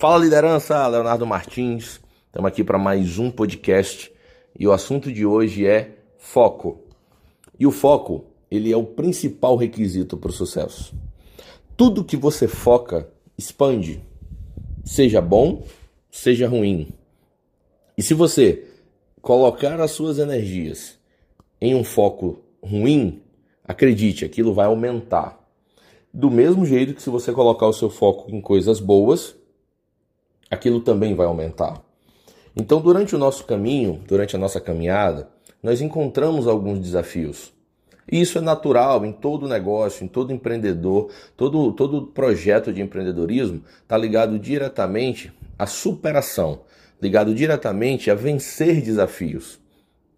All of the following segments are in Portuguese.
Fala liderança, Leonardo Martins. Estamos aqui para mais um podcast e o assunto de hoje é foco. E o foco, ele é o principal requisito para o sucesso. Tudo que você foca expande, seja bom, seja ruim. E se você colocar as suas energias em um foco ruim, acredite, aquilo vai aumentar. Do mesmo jeito que se você colocar o seu foco em coisas boas, aquilo também vai aumentar. Então, durante o nosso caminho, durante a nossa caminhada, nós encontramos alguns desafios. E isso é natural em todo negócio, em todo empreendedor, todo, todo projeto de empreendedorismo está ligado diretamente à superação, ligado diretamente a vencer desafios.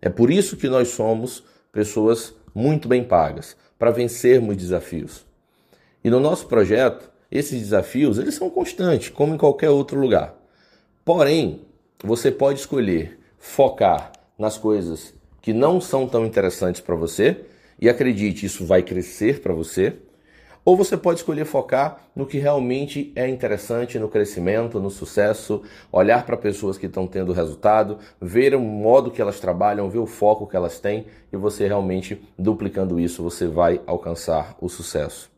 É por isso que nós somos pessoas muito bem pagas, para vencermos desafios. E no nosso projeto, esses desafios, eles são constantes, como em qualquer outro lugar. Porém, você pode escolher focar nas coisas que não são tão interessantes para você e acredite, isso vai crescer para você. Ou você pode escolher focar no que realmente é interessante no crescimento, no sucesso, olhar para pessoas que estão tendo resultado, ver o modo que elas trabalham, ver o foco que elas têm e você realmente duplicando isso, você vai alcançar o sucesso.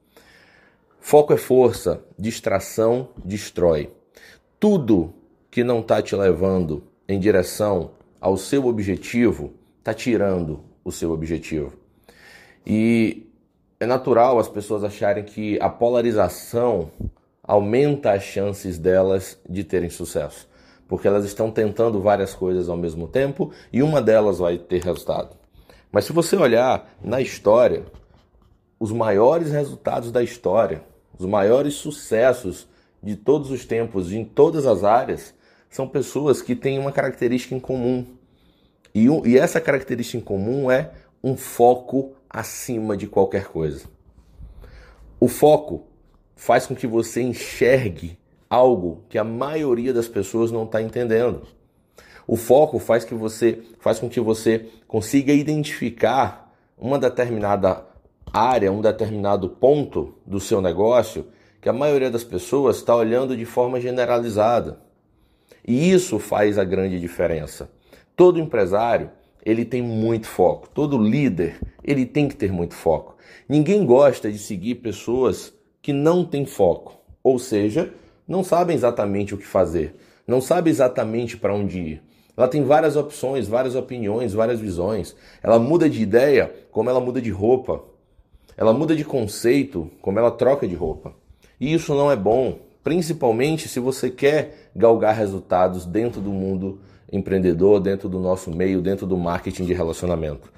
Foco é força, distração destrói. Tudo que não está te levando em direção ao seu objetivo está tirando o seu objetivo. E é natural as pessoas acharem que a polarização aumenta as chances delas de terem sucesso, porque elas estão tentando várias coisas ao mesmo tempo e uma delas vai ter resultado. Mas se você olhar na história, os maiores resultados da história os maiores sucessos de todos os tempos, em todas as áreas, são pessoas que têm uma característica em comum. E, e essa característica em comum é um foco acima de qualquer coisa. O foco faz com que você enxergue algo que a maioria das pessoas não está entendendo. O foco faz que você faz com que você consiga identificar uma determinada área, um determinado ponto do seu negócio que a maioria das pessoas está olhando de forma generalizada. E isso faz a grande diferença. Todo empresário, ele tem muito foco. Todo líder, ele tem que ter muito foco. Ninguém gosta de seguir pessoas que não têm foco, ou seja, não sabem exatamente o que fazer, não sabe exatamente para onde ir. Ela tem várias opções, várias opiniões, várias visões. Ela muda de ideia como ela muda de roupa. Ela muda de conceito como ela troca de roupa. E isso não é bom, principalmente se você quer galgar resultados dentro do mundo empreendedor, dentro do nosso meio, dentro do marketing de relacionamento.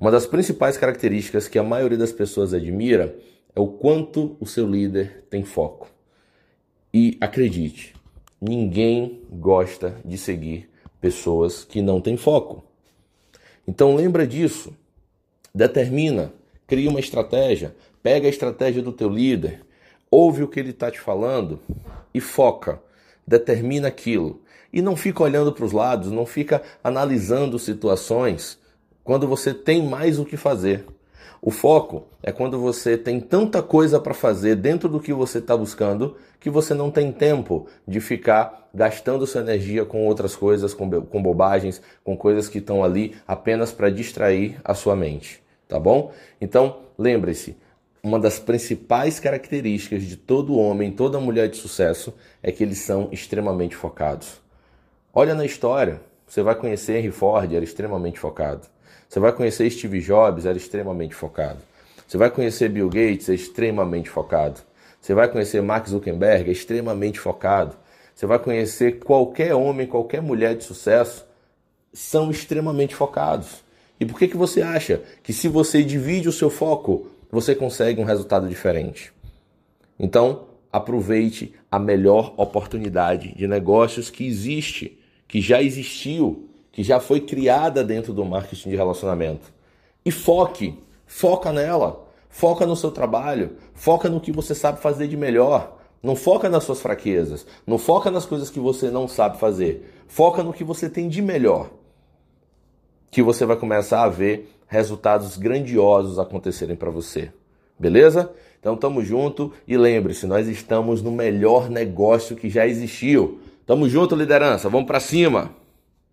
Uma das principais características que a maioria das pessoas admira é o quanto o seu líder tem foco. E acredite, ninguém gosta de seguir pessoas que não têm foco. Então lembra disso. Determina Cria uma estratégia, pega a estratégia do teu líder, ouve o que ele está te falando e foca, determina aquilo. E não fica olhando para os lados, não fica analisando situações quando você tem mais o que fazer. O foco é quando você tem tanta coisa para fazer dentro do que você está buscando que você não tem tempo de ficar gastando sua energia com outras coisas, com, com bobagens, com coisas que estão ali apenas para distrair a sua mente tá bom? Então, lembre-se, uma das principais características de todo homem, toda mulher de sucesso é que eles são extremamente focados. Olha na história, você vai conhecer Henry Ford, era extremamente focado. Você vai conhecer Steve Jobs, era extremamente focado. Você vai conhecer Bill Gates, é extremamente focado. Você vai conhecer Mark Zuckerberg, é extremamente focado. Você vai conhecer qualquer homem, qualquer mulher de sucesso, são extremamente focados. E por que, que você acha que se você divide o seu foco, você consegue um resultado diferente? Então, aproveite a melhor oportunidade de negócios que existe, que já existiu, que já foi criada dentro do marketing de relacionamento. E foque, foca nela, foca no seu trabalho, foca no que você sabe fazer de melhor. Não foca nas suas fraquezas, não foca nas coisas que você não sabe fazer. Foca no que você tem de melhor que você vai começar a ver resultados grandiosos acontecerem para você. Beleza? Então tamo junto e lembre-se, nós estamos no melhor negócio que já existiu. Tamo junto, liderança. Vamos para cima.